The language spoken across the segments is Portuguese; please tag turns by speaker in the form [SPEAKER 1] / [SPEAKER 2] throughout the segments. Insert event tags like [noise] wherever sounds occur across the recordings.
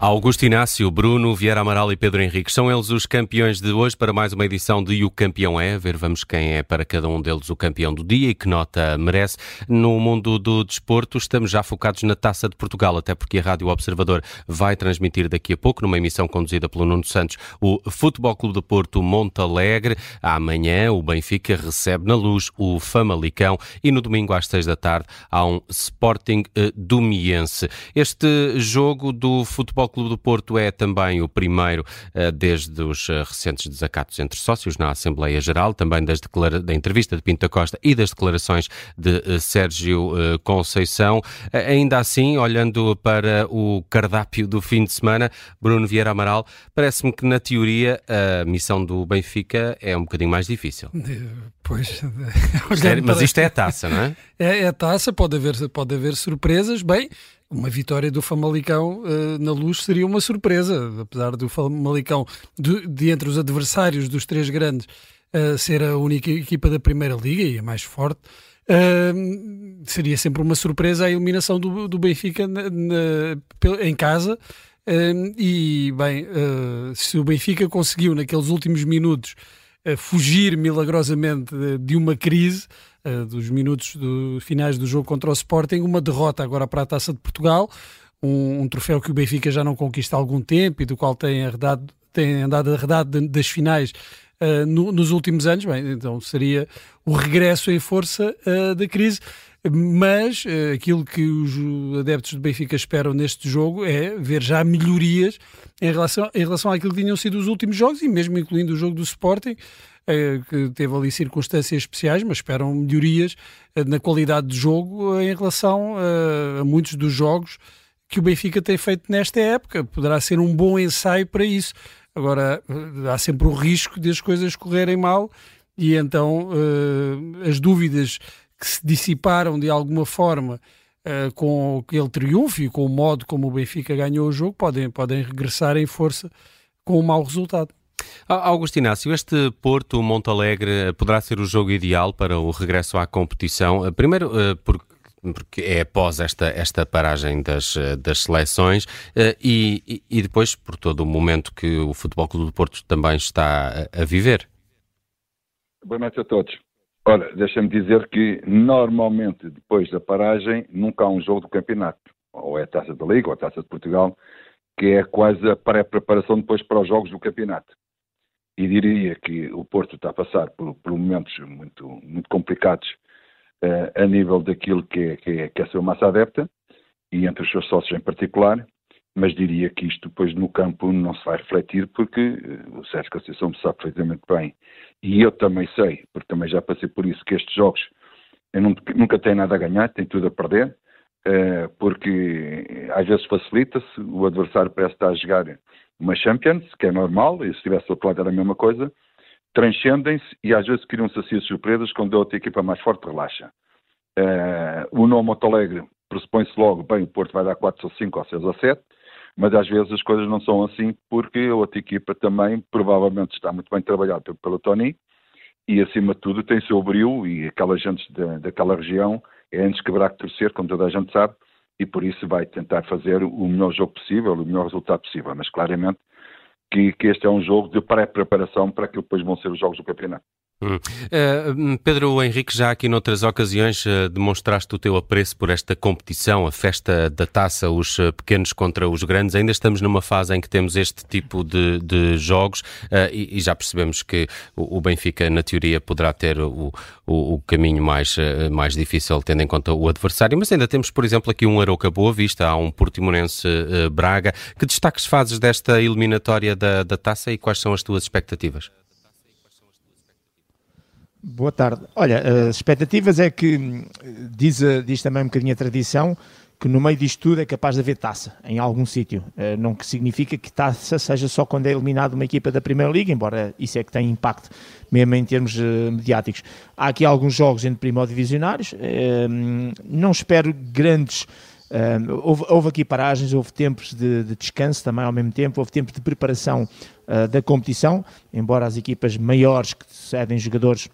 [SPEAKER 1] Augusto Inácio, Bruno, Vieira Amaral e Pedro Henrique são eles os campeões de hoje para mais uma edição de O Campeão É. Ver, vamos quem é para cada um deles o campeão do dia e que nota merece. No mundo do desporto, estamos já focados na Taça de Portugal, até porque a Rádio Observador vai transmitir daqui a pouco, numa emissão conduzida pelo Nuno Santos, o Futebol Clube de Porto Monte Alegre. Amanhã, o Benfica recebe na luz o Famalicão e no domingo às seis da tarde há um Sporting uh, do Miense. Este jogo do Futebol Futebol Clube do Porto é também o primeiro eh, desde os eh, recentes desacatos entre sócios na Assembleia Geral, também das da entrevista de Pinto Costa e das declarações de eh, Sérgio Conceição. Ainda assim, olhando para o cardápio do fim de semana, Bruno Vieira Amaral, parece-me que na teoria a missão do Benfica é um bocadinho mais difícil.
[SPEAKER 2] Pois, [laughs]
[SPEAKER 1] mas isto é a taça, não é? [laughs]
[SPEAKER 2] É, é a taça, pode haver, pode haver surpresas. Bem, uma vitória do Famalicão uh, na luz seria uma surpresa, apesar do Famalicão, de, de entre os adversários dos três grandes, uh, ser a única equipa da Primeira Liga e a mais forte. Uh, seria sempre uma surpresa a eliminação do, do Benfica na, na, em casa. e, bem, se o Benfica conseguiu naqueles últimos minutos fugir milagrosamente de, uma crise, uh, dos minutos do, finais do jogo contra o Sporting, uma derrota agora para a Taça de Portugal, um, um, troféu que o Benfica já não conquista há algum tempo e do qual tem, arredado, tem andado arredado das finais no, nos últimos anos. Bem, então seria o regresso em força uh, da crise. Mas uh, aquilo que os adeptos do Benfica esperam neste jogo é ver já melhorias em relação, em relação àquilo que tinham sido os últimos jogos e mesmo incluindo o jogo do Sporting, eh, que teve ali circunstâncias especiais, mas esperam melhorias eh, na qualidade de jogo em relação a muitos dos jogos que o Benfica tem feito nesta época. Poderá ser um bom ensaio para isso. Agora, há sempre o risco de as coisas correrem mal e então as dúvidas que se dissiparam de alguma forma uh, com aquele triunfo e com o modo como o Benfica ganhou o jogo, podem, podem regressar em força com um mau resultado.
[SPEAKER 1] Augusto Inácio, este Porto Montalegre poderá ser o jogo ideal para o regresso à competição? Eh, primeiro, uh, porque porque é após esta, esta paragem das, das seleções uh, e, e, depois por todo o momento que o Futebol Clube do Porto também está a, a viver.
[SPEAKER 3] Boa noite a todos. Ora, deixa-me dizer que normalmente depois da paragem nunca há um jogo do campeonato, ou é a Taça da Liga ou a Taça de Portugal, que é quase a pré-preparação depois para os jogos do campeonato. E diria que o Porto está a passar por, por momentos muito, muito complicados uh, a nível daquilo que é, que, é, que é a sua massa adepta, e entre os seus sócios em particular, mas diria que isto depois no campo não se vai refletir porque uh, o Sérgio Conceição sabe perfeitamente bem, e eu também sei, porque também já passei por isso, que estes jogos eu nunca, tenho nada a ganhar, tenho tudo a perder, uh, porque às vezes facilita-se, o adversário parece estar a jogar uma Champions, que é normal, e se tivesse outro lado era a mesma coisa, transcendem-se e às vezes criam-se assim surpresas quando a outra equipa mais forte relaxa. Uh, o nome Monte Alegre pressupõe-se logo, bem, o Porto vai dar 4 ou 5 ou 6 ou 7, mas às vezes as coisas não são assim porque a outra equipa também provavelmente está muito bem trabalhada pelo, pelo Tony e acima de tudo tem seu brilho e aquela gente da, daquela região é antes quebrar que torcer, como toda a gente sabe, e por isso vai tentar fazer o melhor jogo possível, o melhor resultado possível, mas claramente que, que este é um jogo de pré-preparação para que depois vão ser os jogos do campeonato.
[SPEAKER 1] Hum. Uh, Pedro Henrique, já aqui noutras ocasiões uh, demonstraste o teu apreço por esta competição, a festa da taça, os uh, pequenos contra os grandes. Ainda estamos numa fase em que temos este tipo de, de jogos e, e, já percebemos que o, o, Benfica, na teoria, poderá ter o, o, o caminho mais, mais difícil, tendo em conta o adversário. Mas ainda temos, por exemplo, aqui um Aroca Boa Vista, há um Portimonense Braga. Que destaques fazes desta eliminatória da, da taça e quais são as tuas expectativas?
[SPEAKER 4] Boa tarde. Olha, as expectativas é que diz, diz também um bocadinho a tradição que no meio disto tudo é capaz de haver taça em algum sítio. Eh, não que significa que taça seja só quando é eliminado uma equipa da Primeira Liga, embora isso é que tem impacto mesmo em termos eh, mediáticos. Há aqui alguns jogos entre primo-divisionários, eh, não espero grandes. houve, houve, aqui paragens, houve tempos de, de, descanso também ao mesmo tempo, houve tempos de preparação da competição, embora as equipas maiores que cedem jogadores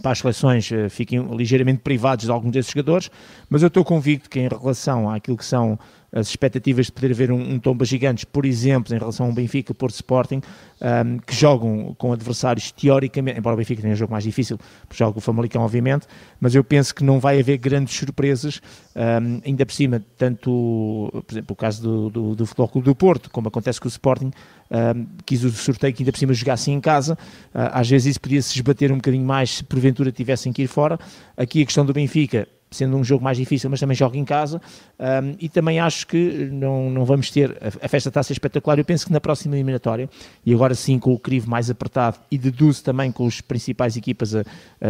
[SPEAKER 4] para as seleções eh, fiquem ligeiramente privados de alguns desses jogadores, mas eu estou convicto que em relação àquilo que são as expectativas de poder haver um, um tomba gigantes, por exemplo, em relação ao Benfica, Porto Sporting, um, que jogam com adversários teoricamente, embora o Benfica tenha um jogo mais difícil, joga o Famalicão, obviamente, mas eu penso que não vai haver grandes surpresas, um, ainda por cima, tanto, por exemplo, o caso do, do, do Futebol Clube do Porto, como acontece com o Sporting, quis o sorteio que ainda por cima jogasse em casa, uh, às vezes isso podia-se esbater um bocadinho mais se porventura tivessem que ir fora. Aqui a questão do Benfica, sendo um jogo mais difícil, mas também joga em casa. Um, e também acho que não, não vamos ter. A, festa está a ser espetacular. Eu penso que na próxima eliminatória, e agora sim com o crivo mais apertado, e deduzo também com as principais equipas a,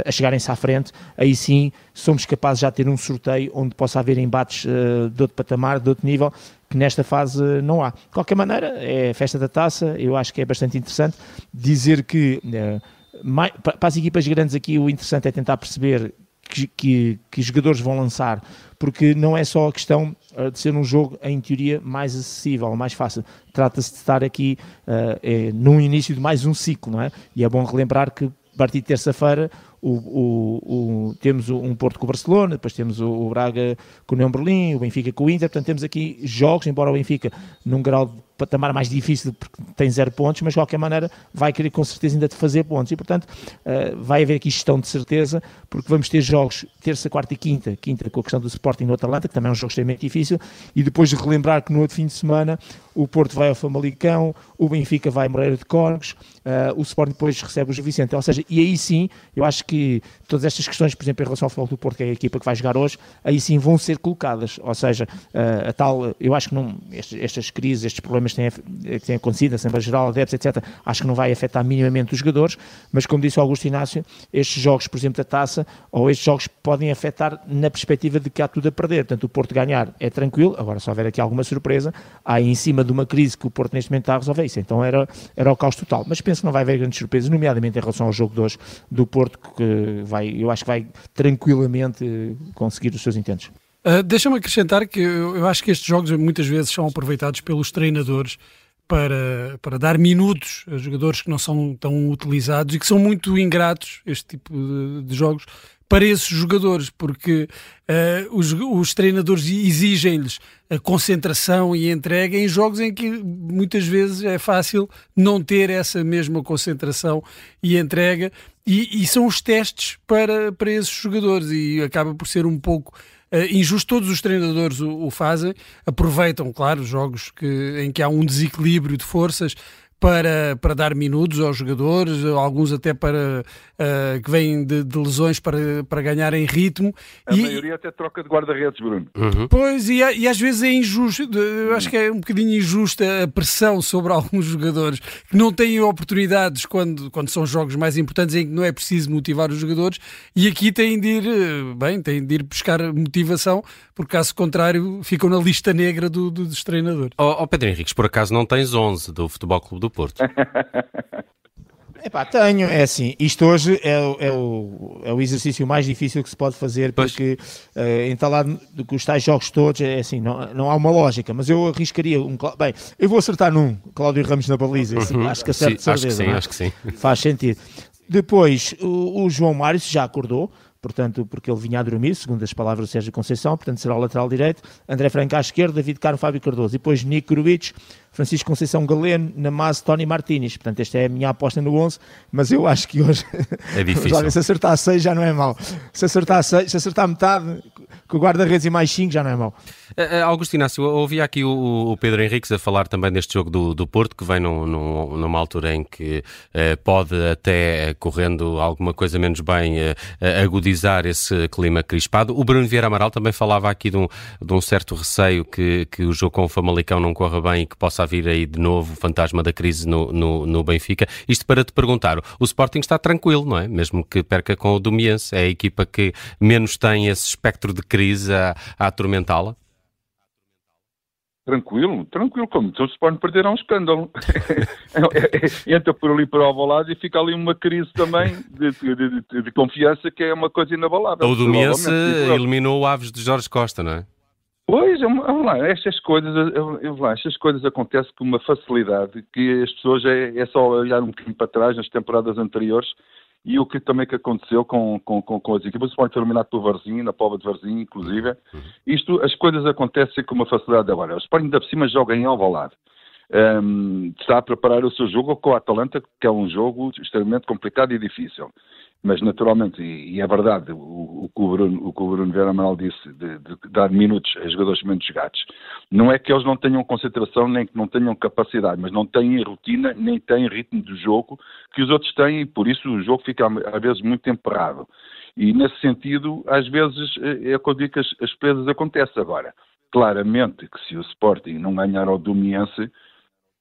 [SPEAKER 4] a chegarem-se à frente, aí sim somos capazes já de ter um sorteio onde possa haver embates uh, de outro patamar, de outro nível. Que nesta fase não há. De qualquer maneira, é festa da taça, eu acho que é bastante interessante dizer que uh, mais, para as equipas grandes aqui o interessante é tentar perceber que, que, que, jogadores vão lançar, porque não é só a questão uh, de ser um jogo, em teoria, mais acessível, mais fácil. Trata-se de estar aqui uh, é, no início de mais um ciclo, não é? E é bom relembrar que a partir de terça-feira o, o, o, temos um Porto com o Barcelona, depois temos o, Braga com o União Berlim, o Benfica com o Inter, portanto temos aqui jogos, embora o Benfica num grau de patamar mais difícil porque tem zero pontos, mas de qualquer maneira vai querer com certeza ainda fazer pontos. E portanto uh, vai haver aqui gestão de certeza porque vamos ter jogos terça, quarta e quinta, quinta com a questão do Sporting no Atalanta, que também é um jogo extremamente difícil e depois de relembrar que no outro fim de semana o Porto vai ao Famalicão, o Benfica vai a Moreira de Córregos, uh, o Sporting depois recebe o Vicente, ou seja, e aí sim, eu acho que todas estas questões, por exemplo, em relação ao futebol do Porto, que é a equipa que vai jogar hoje, aí sim vão ser colocadas, ou seja, uh, a tal, eu acho que não, estes, estas crises, estes problemas têm, que têm acontecido, Assembleia Geral, adeptos, etc., acho que não vai afetar minimamente os jogadores, mas como disse o Augusto Inácio, estes jogos, por exemplo, da taça, ou estes jogos podem afetar na perspectiva de que há tudo a perder, portanto, o Porto ganhar é tranquilo, agora se houver aqui alguma surpresa, há em cima de uma crise que o Porto neste momento está a resolver isso, então era, era o caos total, mas penso que não vai haver grandes surpresas, nomeadamente em relação ao jogo de hoje do Porto, que vai, eu acho que vai tranquilamente conseguir os seus intentos.
[SPEAKER 2] Uh, Deixa-me acrescentar que eu, eu acho que estes jogos muitas vezes são aproveitados pelos treinadores para, para dar minutos a jogadores que não são tão utilizados e que são muito ingratos, este tipo de, de jogos, para esses jogadores, porque uh, os, os, treinadores exigem-lhes a concentração e a entrega em jogos em que muitas vezes é fácil não ter essa mesma concentração e entrega, e, e são os testes para, para esses jogadores, e acaba por ser um pouco injusto, todos os treinadores o, o, fazem, aproveitam, claro, jogos que, em que há um desequilíbrio de forças para, para dar minutos aos jogadores, alguns até para uh, que vêm de, de, lesões para, para ganharem ritmo.
[SPEAKER 3] A e, maioria até troca de guarda-redes, Bruno.
[SPEAKER 2] Uhum. Pois, e, e, às vezes é injusto, eu acho que é um bocadinho injusta a pressão sobre [laughs] alguns jogadores que não têm oportunidades quando, quando são jogos mais importantes em que não é preciso motivar os jogadores e aqui têm de ir, eh, bem, têm de ir buscar motivação, porque caso contrário ficam na lista negra do, do, dos treinadores.
[SPEAKER 1] Ó oh, oh Pedro Henriques, por acaso não tens 11 do Futebol Clube do Porto. [laughs]
[SPEAKER 4] Epá, tenho, é assim, isto hoje é, é, o, é o exercício mais difícil que se pode fazer, porque uh, entalado com os tais jogos todos, é assim, não, não há uma lógica, mas eu arriscaria um. Bem, eu vou acertar num, Cláudio Ramos na baliza, uhum. acho que acerto sim, certeza.
[SPEAKER 1] Acho que sim, é? acho que sim.
[SPEAKER 4] Faz sentido. Depois, o, o João Mário já acordou, portanto, porque ele vinha a dormir, segundo as palavras do Sérgio Conceição, portanto será o lateral direito, André Franco à esquerda, David Carmo, Fábio Cardoso, e depois Nico Gruitch, Francisco Conceição Galeno, Namaz, Tony Martínez. Portanto, esta é a minha aposta no 11, mas eu acho que hoje.
[SPEAKER 1] É [laughs] difícil.
[SPEAKER 4] se acertar 6 já não é mau. Se acertar, seis, se acertar metade, com o guarda-redes e mais 5 já não é mau.
[SPEAKER 1] Uh, Augusto Inácio, ouvi aqui o, o, Pedro Henriques a falar também deste jogo do, do Porto, que vem num, num, numa altura em que uh, pode até, correndo alguma coisa menos bem, agudizar esse clima crispado. O Bruno Vieira Amaral também falava aqui de um, de um certo receio que, que o jogo com o Famalicão não corra bem e que possa vir aí de novo o fantasma da crise no, no, no Benfica. Isto para te perguntar, o Sporting está tranquilo, não é? Mesmo que perca com o Domiense, é a equipa que menos tem esse espectro de crise a, a atormentá-la?
[SPEAKER 3] Tranquilo, tranquilo, como então se pode perder a um escândalo. [laughs] É, é, entra por ali para o lado e fica ali uma crise também de, de, de, de confiança que é uma coisa inabalável.
[SPEAKER 1] O Domiense eliminou o Aves de Jorge Costa, não é?
[SPEAKER 3] Pois, vamos lá, estas coisas, eu, lá, estas coisas acontecem com uma facilidade que as pessoas é, é só olhar um bocadinho para trás nas temporadas anteriores e o que também que aconteceu com, com, com, com as equipas, o Sporting foi eliminado pelo Varzim, na prova de Varzim, inclusive. Uhum. Isto, as coisas acontecem com uma facilidade agora. O Sporting por cima joga em Alvalade. Um, está a preparar o seu jogo com o Atalanta, que é um jogo extremamente complicado e difícil. Mas, naturalmente, e, e é verdade, o, que o Bruno, o Bruno Vera Amaral disse, de, de, dar minutos a jogadores menos jogados, não é que eles não tenham concentração, nem que não tenham capacidade, mas não têm rotina, nem têm ritmo de jogo que os outros têm, e por isso o jogo fica, às vezes, muito emperrado. E, nesse sentido, às vezes, é, é quando digo que as, as perdas acontecem agora. Claramente que se o Sporting não ganhar ao Domiense,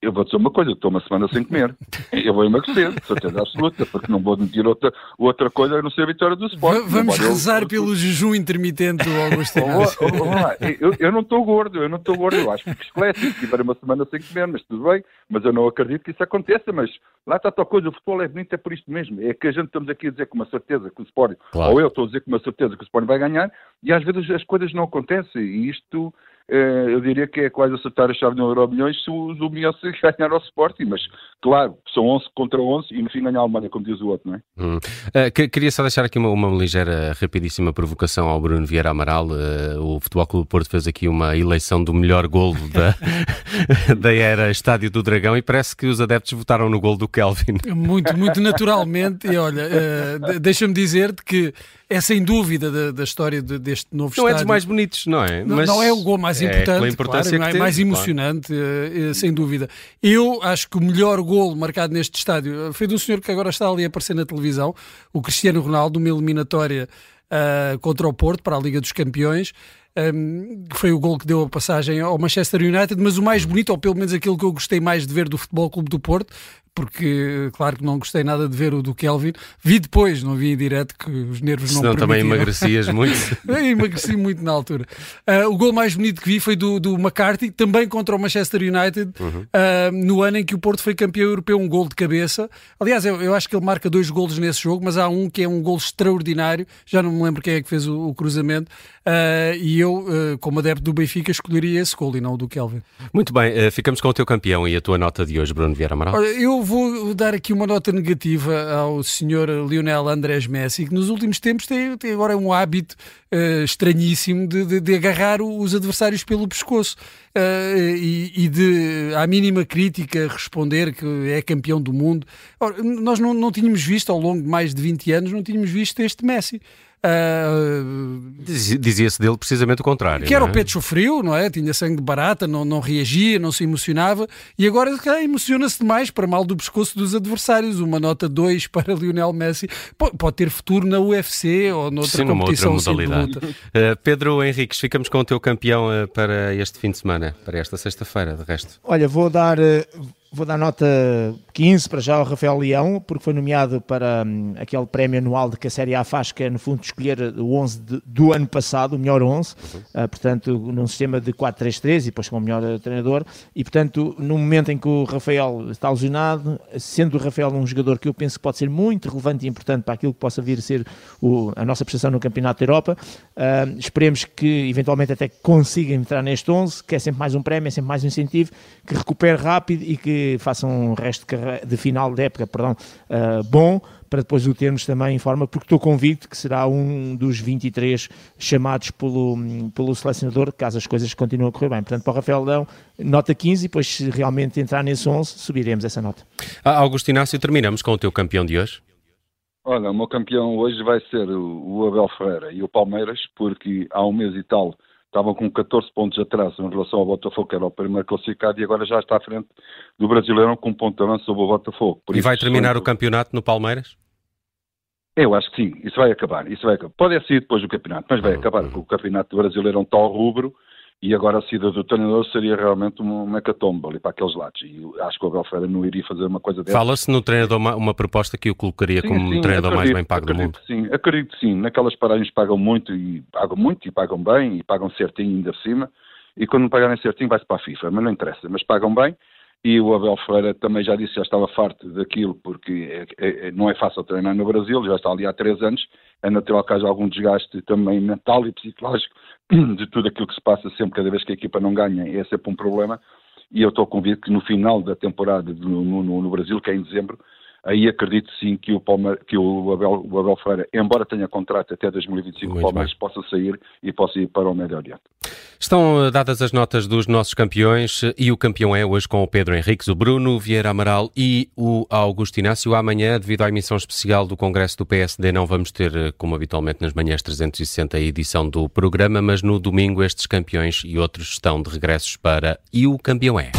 [SPEAKER 3] eu vou dizer uma coisa, estou uma semana sem comer. [laughs] Eu vou emagrecer, certeza absoluta, porque não vou admitir outra, outra coisa a não ser a vitória do Sport.
[SPEAKER 2] vamos rezar eu, pelo jejum intermitente do Augusto
[SPEAKER 3] eu, eu não estou gordo, eu não estou gordo, eu acho que esquelético, tiver uma semana sem comer, mas tudo bem, mas eu não acredito que isso aconteça, mas lá está a tal coisa, o futebol é bonito, é por isto mesmo, é que a gente estamos aqui a dizer com uma certeza que o Sport, claro. ou eu estou a dizer com uma certeza que o Sport vai ganhar, e às vezes as coisas não acontecem, e isto eu diria que é quase acertar a chave de um euro milhões se o Zumiense ganhar ao Sporting, mas claro, são 11 contra 11 e no fim ganhar a Alemanha, como diz o outro, não é?
[SPEAKER 1] Hum. Uh, queria só deixar aqui uma, uma, ligeira, rapidíssima provocação ao Bruno Vieira Amaral. Uh, o Futebol Clube Porto fez aqui uma eleição do melhor golo da, [laughs] da era Estádio do Dragão e parece que os adeptos votaram no golo do Kelvin.
[SPEAKER 2] Muito, muito naturalmente. E olha, uh, deixa-me dizer-te que é sem dúvida da, da história de, deste novo
[SPEAKER 1] não
[SPEAKER 2] estádio.
[SPEAKER 1] Não é dos mais bonitos, não é?
[SPEAKER 2] Não, não é o gol mais importante, é claro, não é mais emocionante, claro. Eh, sem dúvida. Eu acho que o melhor gol marcado neste estádio eh, foi de um senhor que agora está ali a aparecer na televisão, o Cristiano Ronaldo, uma eliminatória uh, contra o Porto para a Liga dos Campeões. Um, que foi o gol que deu a passagem ao Manchester United, mas o mais bonito, ou pelo menos aquilo que eu gostei mais de ver do Futebol Clube do Porto, porque claro que não gostei nada de ver o do Kelvin. Vi depois, não vi em direto, que os nervos não Senão
[SPEAKER 1] também emagrecias muito. [laughs]
[SPEAKER 2] emagreci muito na altura. Uh, o gol mais bonito que vi foi do, do McCarthy, também contra o Manchester United, uhum. uh, no ano em que o Porto foi campeão europeu, um gol de cabeça. Aliás, eu, eu, acho que ele marca dois golos nesse jogo, mas há um que é um gol extraordinário, já não me lembro quem é que fez o, o cruzamento, uh, e eu, como adepto do Benfica, escolheria esse gol e não o do Kelvin.
[SPEAKER 1] Muito bem, ficamos com o teu campeão e a tua nota de hoje, Bruno Vieira Amaral.
[SPEAKER 2] Olha, eu vou dar aqui uma nota negativa ao senhor Lionel Andrés Messi, que nos últimos tempos tem, tem agora um hábito uh, estranhíssimo de, de, de, agarrar os adversários pelo pescoço uh, e, e, de, à mínima crítica, responder que é campeão do mundo. Ora, nós não, não tínhamos visto, ao longo de mais de 20 anos, não tínhamos visto este Messi.
[SPEAKER 1] Uh, Dizia-se dele precisamente o contrário.
[SPEAKER 2] Que era
[SPEAKER 1] é?
[SPEAKER 2] o pecho frio, não é? Tinha sangue de barata, não, não reagia, não se emocionava e agora emociona-se demais para mal do pescoço dos adversários. Uma nota 2 [laughs] para Lionel Messi. Pode, pode ter futuro na UFC ou noutra Sim, competição outra modalidade.
[SPEAKER 1] Uh, [laughs] Pedro Henriques, ficamos com o teu campeão uh, para este fim de semana, para esta sexta-feira, de resto.
[SPEAKER 4] Olha, vou dar Vou dar nota 15 para já ao Rafael Leão, porque foi nomeado para hum, aquele prémio anual de que a Série A faz, que é no fundo escolher o 11 de, do ano passado, o melhor 11, uhum. uh, portanto, num sistema de 4-3-3 e depois com o melhor treinador. E portanto, no momento em que o Rafael está lesionado, sendo o Rafael um jogador que eu penso que pode ser muito relevante e importante para aquilo que possa vir a ser o, a nossa prestação no Campeonato da Europa, uh, esperemos que eventualmente até consiga entrar neste 11, que é sempre mais um prémio, é sempre mais um incentivo, que recupere rápido e que faça um resto de, de final de época perdão, uh, bom, para depois o termos também em forma, porque estou convicto que será um dos 23 chamados pelo, pelo selecionador, caso as coisas continuem a correr bem. Portanto, para o Rafael Leão, nota 15, e depois se realmente entrar nesse 11, subiremos essa nota.
[SPEAKER 1] Ah, Augusto Inácio, terminamos com o teu campeão de hoje.
[SPEAKER 3] Olha, o meu campeão hoje vai ser o Abel Ferreira e o Palmeiras, porque há um mês e tal estavam com 14 pontos atrás em relação ao Botafogo, que era o primeiro classificado, e agora já está à frente do Brasileirão com um ponto de avanço sobre o Botafogo.
[SPEAKER 1] Por e vai terminar o campeonato no Palmeiras?
[SPEAKER 3] Eu acho que sim, isso vai acabar. Isso vai acabar. Pode ser depois do campeonato, mas vai uhum. acabar, porque o campeonato do Brasileirão está ao rubro e agora a saída do treinador seria realmente uma hecatombe ali para aqueles lados. E acho que o Abel Ferreira não iria fazer uma coisa dessa.
[SPEAKER 1] Fala-se no treinador uma, uma, proposta que o colocaria sim, como sim, treinador acredito, mais bem pago do mundo.
[SPEAKER 3] Sim, acredito sim. Naquelas paragens pagam muito e pagam muito e pagam bem e pagam certinho ainda cima. E quando não pagarem certinho vai-se para a FIFA, mas não interessa. Mas pagam bem e o Abel Ferreira também já disse, já estava farto daquilo, porque é, é, é, não é fácil treinar no Brasil, já está ali há três anos, é natural que haja algum desgaste também mental e psicológico [clears throat] de tudo aquilo que se passa sempre, cada vez que a equipa não ganha, é sempre um problema, e eu estou convicto que no final da temporada no, no, no Brasil, que é em dezembro, aí acredito sim que o, Palme que o, Abel, o Abel Ferreira, embora tenha contrato até 2025, Muito o Palmeiras possa sair e possa ir para o Médio Oriente.
[SPEAKER 1] Estão dadas as notas dos nossos campeões e o campeão é hoje com o Pedro Henriques, o Bruno Vieira Amaral e o Augusto Inácio. Amanhã, devido à emissão especial do Congresso do PSD, não vamos ter, eh, como habitualmente nas manhãs 360, a edição do programa, mas no domingo estes campeões e outros estão de regressos para E o Campeão é.